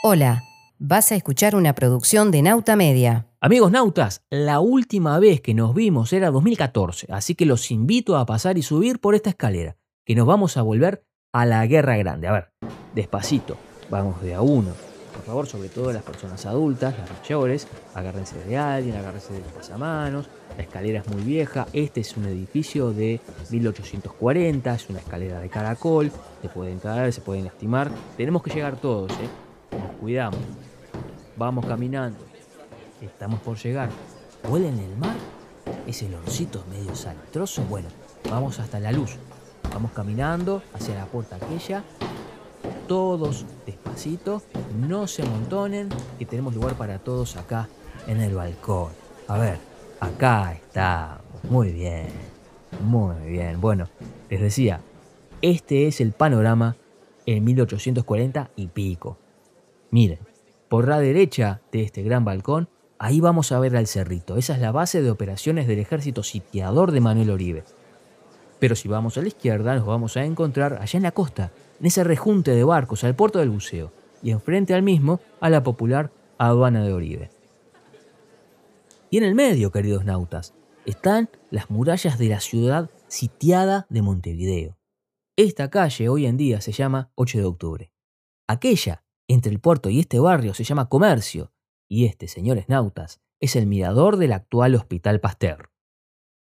Hola, vas a escuchar una producción de Nauta Media. Amigos nautas, la última vez que nos vimos era 2014, así que los invito a pasar y subir por esta escalera, que nos vamos a volver a la guerra grande. A ver, despacito, vamos de a uno. Por favor, sobre todo las personas adultas, las mayores, agárrense de alguien, agárrense de los pasamanos. La escalera es muy vieja, este es un edificio de 1840, es una escalera de caracol, se pueden caer, se pueden lastimar. Tenemos que llegar todos, ¿eh? Cuidamos. Vamos caminando. Estamos por llegar. ¿Huele en el mar? ¿Ese olorcito medio saltroso? Bueno, vamos hasta la luz. Vamos caminando hacia la puerta aquella. Todos despacito. No se amontonen. Que tenemos lugar para todos acá en el balcón. A ver, acá estamos. Muy bien. Muy bien. Bueno, les decía, este es el panorama en 1840 y pico. Miren, por la derecha de este gran balcón, ahí vamos a ver al cerrito. Esa es la base de operaciones del ejército sitiador de Manuel Oribe. Pero si vamos a la izquierda, nos vamos a encontrar allá en la costa, en ese rejunte de barcos, al puerto del buceo, y enfrente al mismo, a la popular aduana de Oribe. Y en el medio, queridos nautas, están las murallas de la ciudad sitiada de Montevideo. Esta calle hoy en día se llama 8 de octubre. Aquella entre el puerto y este barrio se llama Comercio, y este, señores nautas, es el mirador del actual Hospital Pasteur.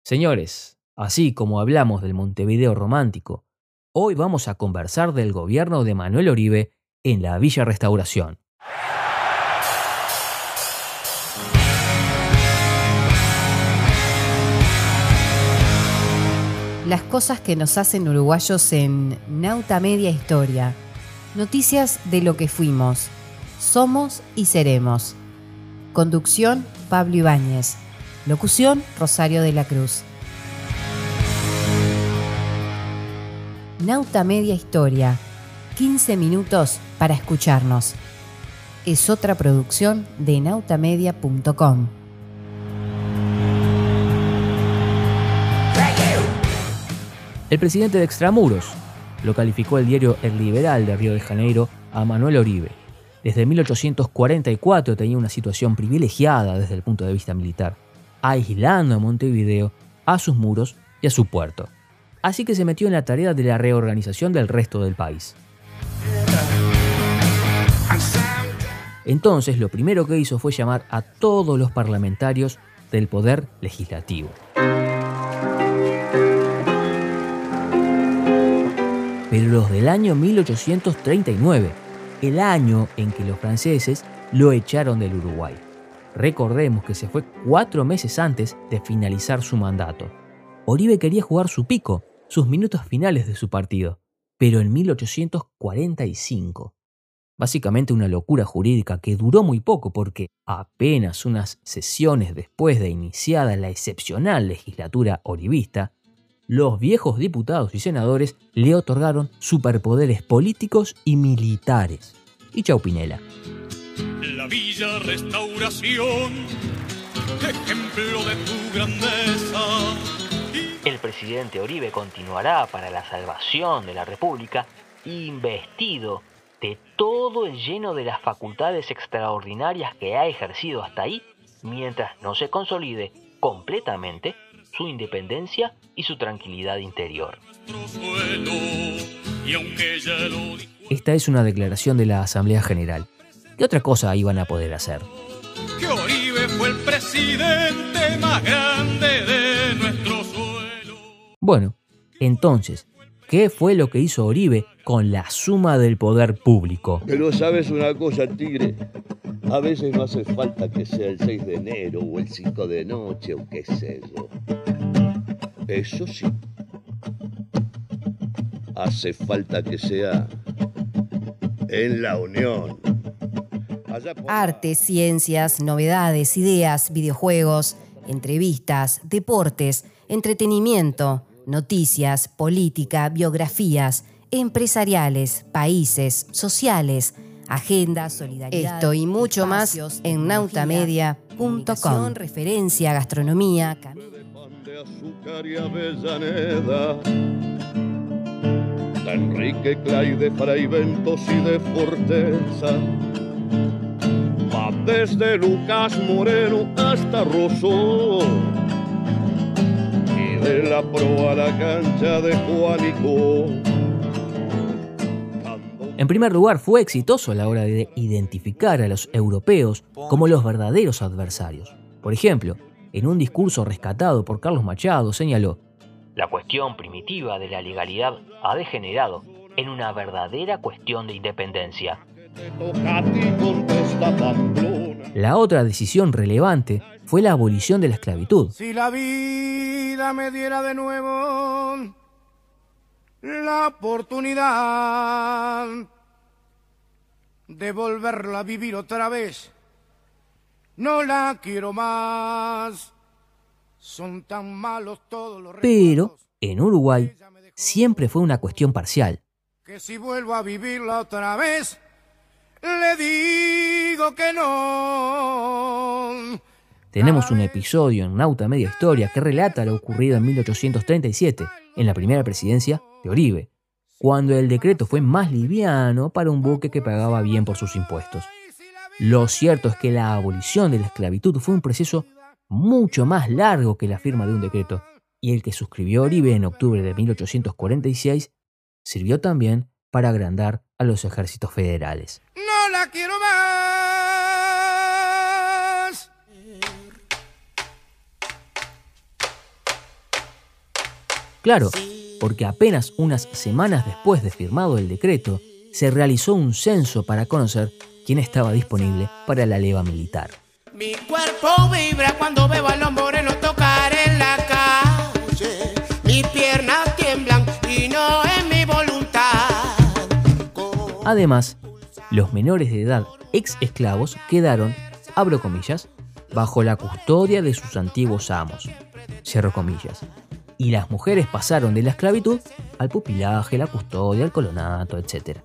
Señores, así como hablamos del Montevideo romántico, hoy vamos a conversar del gobierno de Manuel Oribe en la Villa Restauración. Las cosas que nos hacen uruguayos en Nauta Media Historia. Noticias de lo que fuimos, somos y seremos. Conducción, Pablo Ibáñez. Locución, Rosario de la Cruz. Nauta Media Historia. 15 minutos para escucharnos. Es otra producción de nautamedia.com. El presidente de Extramuros lo calificó el diario El Liberal de Río de Janeiro a Manuel Oribe. Desde 1844 tenía una situación privilegiada desde el punto de vista militar, aislando a Montevideo, a sus muros y a su puerto. Así que se metió en la tarea de la reorganización del resto del país. Entonces lo primero que hizo fue llamar a todos los parlamentarios del poder legislativo. Pero los del año 1839, el año en que los franceses lo echaron del Uruguay. Recordemos que se fue cuatro meses antes de finalizar su mandato. Oribe quería jugar su pico, sus minutos finales de su partido, pero en 1845. Básicamente una locura jurídica que duró muy poco porque apenas unas sesiones después de iniciada la excepcional legislatura oribista, los viejos diputados y senadores le otorgaron superpoderes políticos y militares. Y chau Pinela. La Villa Restauración, ejemplo de tu grandeza. El presidente Oribe continuará para la salvación de la República investido de todo el lleno de las facultades extraordinarias que ha ejercido hasta ahí, mientras no se consolide completamente su independencia y su tranquilidad interior. Esta es una declaración de la Asamblea General. ¿Qué otra cosa iban a poder hacer? Que Oribe fue el presidente más grande de nuestro suelo. Bueno, entonces, ¿qué fue lo que hizo Oribe con la suma del poder público? Pero sabes una cosa, Tigre, a veces no hace falta que sea el 6 de enero o el 5 de noche o qué sé yo. Eso sí. Hace falta que sea en la unión. Arte, ciencias, novedades, ideas, videojuegos, entrevistas, deportes, entretenimiento, noticias, política, biografías, empresariales, países, sociales, agenda, solidaridad. Esto y mucho más en nautamedia.com. Referencia, gastronomía, de azúcar y avellaneda. De Enrique Clay, de Fray Ventos y de Forteza. desde Lucas Moreno hasta Rosso. Y de la proa a la cancha de Juanico. En primer lugar, fue exitoso a la hora de identificar a los europeos como los verdaderos adversarios. Por ejemplo, en un discurso rescatado por Carlos Machado señaló, La cuestión primitiva de la legalidad ha degenerado en una verdadera cuestión de independencia. La otra decisión relevante fue la abolición de la esclavitud. Si la vida me diera de nuevo la oportunidad de volverla a vivir otra vez, no la quiero más. Son tan malos todos los Pero en Uruguay siempre fue una cuestión parcial. que si vuelvo a vivirla otra vez, le digo que no. Tenemos un episodio en Nauta Media Historia que relata lo ocurrido en 1837, en la primera presidencia de Oribe, cuando el decreto fue más liviano para un buque que pagaba bien por sus impuestos. Lo cierto es que la abolición de la esclavitud fue un proceso mucho más largo que la firma de un decreto, y el que suscribió Oribe en octubre de 1846 sirvió también para agrandar a los ejércitos federales. Claro, porque apenas unas semanas después de firmado el decreto, se realizó un censo para conocer quién estaba disponible para la leva militar. Mi cuerpo vibra cuando veo al hombre moreno tocar en la calle. Mis piernas tiemblan y no es mi voluntad. Además, los menores de edad ex esclavos quedaron, abro comillas, bajo la custodia de sus antiguos amos, cierro comillas. Y las mujeres pasaron de la esclavitud al pupilaje, la custodia, el colonato, etc.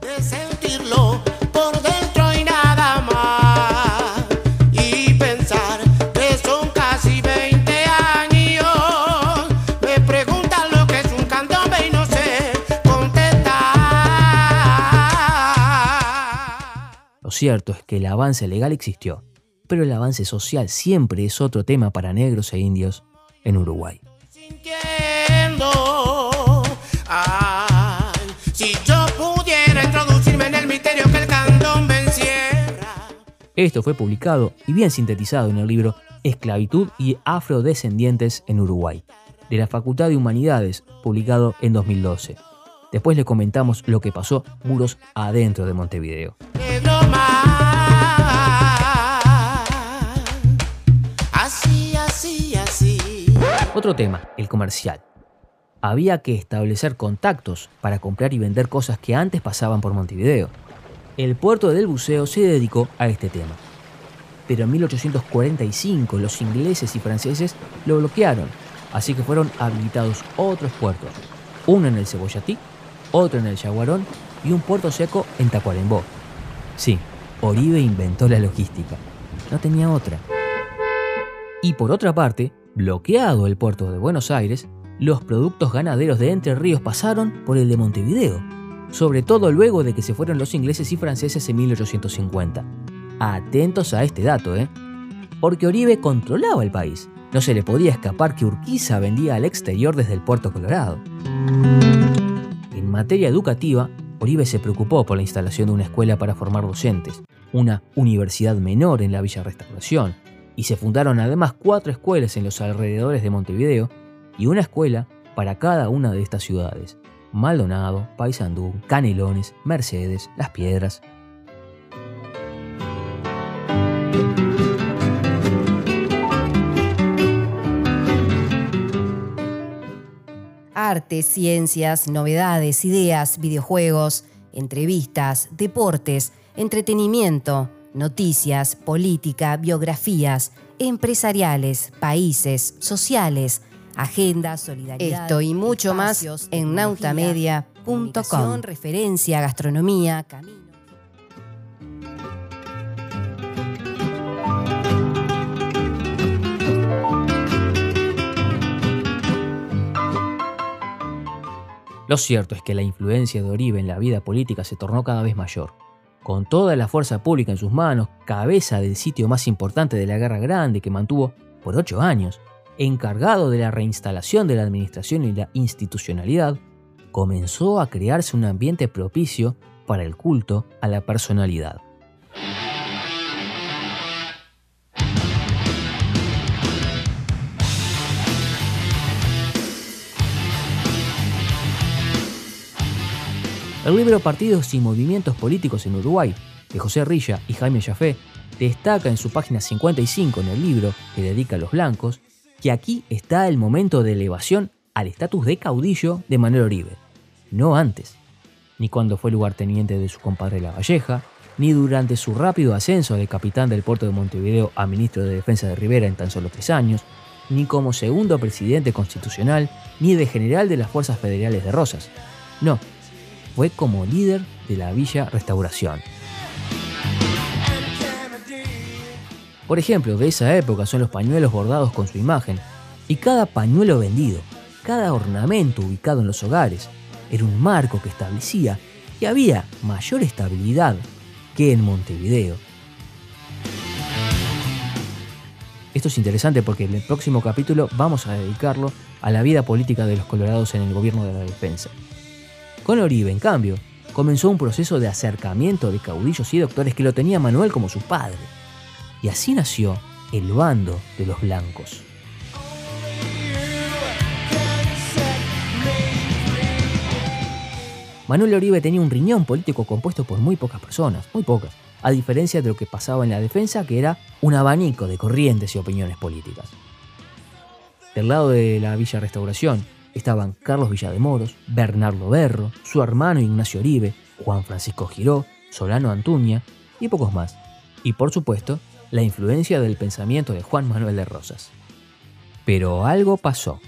De sentirlo por dentro y nada más. Y pensar que son casi 20 años. Me preguntan lo que es un candombe y no sé contestar. Lo cierto es que el avance legal existió, pero el avance social siempre es otro tema para negros e indios en Uruguay. Sintiendo. Ay, si yo pudiera introducirme en el misterio que el candombe encierra. Esto fue publicado y bien sintetizado en el libro Esclavitud y Afrodescendientes en Uruguay, de la Facultad de Humanidades, publicado en 2012. Después le comentamos lo que pasó muros adentro de Montevideo. Otro tema, el comercial. Había que establecer contactos para comprar y vender cosas que antes pasaban por Montevideo. El puerto del buceo se dedicó a este tema. Pero en 1845 los ingleses y franceses lo bloquearon, así que fueron habilitados otros puertos, uno en el Cebollatí, otro en el Yaguarón y un puerto seco en Tacuarembó. Sí, Oribe inventó la logística, no tenía otra. Y por otra parte, bloqueado el puerto de Buenos Aires, los productos ganaderos de Entre Ríos pasaron por el de Montevideo, sobre todo luego de que se fueron los ingleses y franceses en 1850. Atentos a este dato, ¿eh? Porque Oribe controlaba el país. No se le podía escapar que Urquiza vendía al exterior desde el puerto Colorado. En materia educativa, Oribe se preocupó por la instalación de una escuela para formar docentes, una universidad menor en la Villa Restauración, y se fundaron además cuatro escuelas en los alrededores de Montevideo y una escuela para cada una de estas ciudades. Maldonado, Paysandú, Canelones, Mercedes, Las Piedras. Arte, ciencias, novedades, ideas, videojuegos, entrevistas, deportes, entretenimiento, noticias, política, biografías, empresariales, países, sociales, agenda, solidaridad. Esto y mucho más en nautamedia.com. Referencia, gastronomía, camino. Lo cierto es que la influencia de Oribe en la vida política se tornó cada vez mayor. Con toda la fuerza pública en sus manos, cabeza del sitio más importante de la Guerra Grande que mantuvo por ocho años, encargado de la reinstalación de la administración y la institucionalidad, comenzó a crearse un ambiente propicio para el culto a la personalidad. El libro Partidos y Movimientos Políticos en Uruguay, de José Rilla y Jaime Jafé, destaca en su página 55 en el libro que dedica a los blancos, que aquí está el momento de elevación al estatus de caudillo de Manuel Oribe, no antes, ni cuando fue lugarteniente de su compadre La Valleja, ni durante su rápido ascenso de capitán del puerto de Montevideo a ministro de Defensa de Rivera en tan solo tres años, ni como segundo presidente constitucional, ni de general de las Fuerzas Federales de Rosas. No, fue como líder de la Villa Restauración. Por ejemplo, de esa época son los pañuelos bordados con su imagen, y cada pañuelo vendido, cada ornamento ubicado en los hogares, era un marco que establecía que había mayor estabilidad que en Montevideo. Esto es interesante porque en el próximo capítulo vamos a dedicarlo a la vida política de los colorados en el gobierno de la defensa. Con Oribe, en cambio, comenzó un proceso de acercamiento de caudillos y doctores que lo tenía Manuel como su padre. Y así nació el bando de los blancos. Manuel Oribe tenía un riñón político compuesto por muy pocas personas, muy pocas, a diferencia de lo que pasaba en la defensa, que era un abanico de corrientes y opiniones políticas. Del lado de la Villa Restauración, estaban Carlos Villademoros, Bernardo Berro, su hermano Ignacio Oribe, Juan Francisco Giró, Solano Antuña y pocos más. Y por supuesto, la influencia del pensamiento de Juan Manuel de Rosas. Pero algo pasó.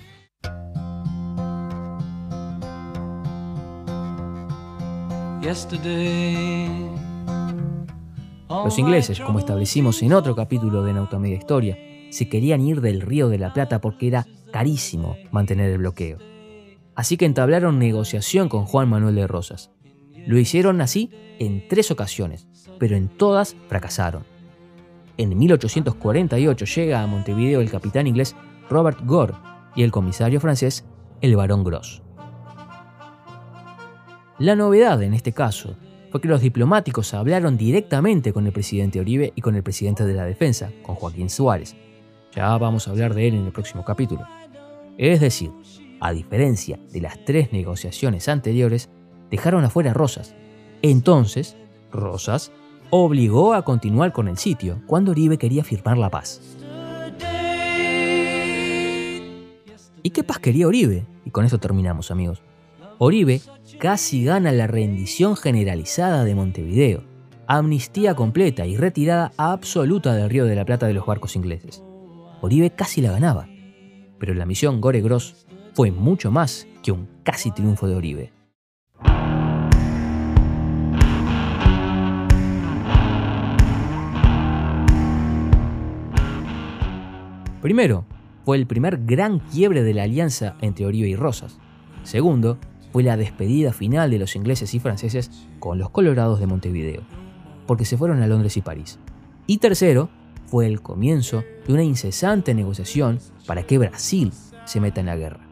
Los ingleses, como establecimos en otro capítulo de Nautamedia Historia, se querían ir del Río de la Plata porque era carísimo mantener el bloqueo. Así que entablaron negociación con Juan Manuel de Rosas. Lo hicieron así en tres ocasiones, pero en todas fracasaron. En 1848 llega a Montevideo el capitán inglés Robert Gore y el comisario francés el barón Gross. La novedad en este caso fue que los diplomáticos hablaron directamente con el presidente Oribe y con el presidente de la defensa, con Joaquín Suárez. Ya vamos a hablar de él en el próximo capítulo. Es decir, a diferencia de las tres negociaciones anteriores, dejaron afuera a Rosas. Entonces, Rosas obligó a continuar con el sitio cuando Oribe quería firmar la paz. ¿Y qué paz quería Oribe? Y con esto terminamos, amigos. Oribe casi gana la rendición generalizada de Montevideo, amnistía completa y retirada absoluta del Río de la Plata de los barcos ingleses. Oribe casi la ganaba, pero la misión Gore Gross fue mucho más que un casi triunfo de Oribe. Primero, fue el primer gran quiebre de la alianza entre Oribe y Rosas. Segundo, fue la despedida final de los ingleses y franceses con los colorados de Montevideo, porque se fueron a Londres y París. Y tercero, fue el comienzo de una incesante negociación para que Brasil se meta en la guerra.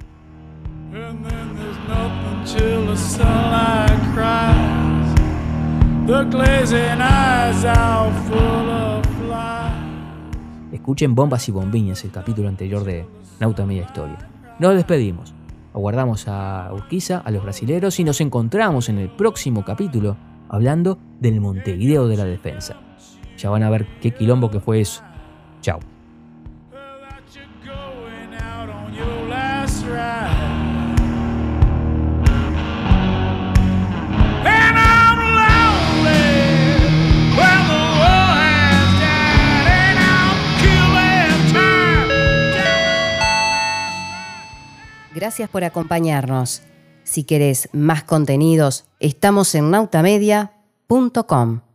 Escuchen Bombas y Bombiñas, el capítulo anterior de Nauta Media Historia. Nos despedimos. Aguardamos a Urquiza, a los brasileros y nos encontramos en el próximo capítulo hablando del Montevideo de la defensa. Ya van a ver qué quilombo que fue eso. Chao. Gracias por acompañarnos. Si querés más contenidos, estamos en nautamedia.com.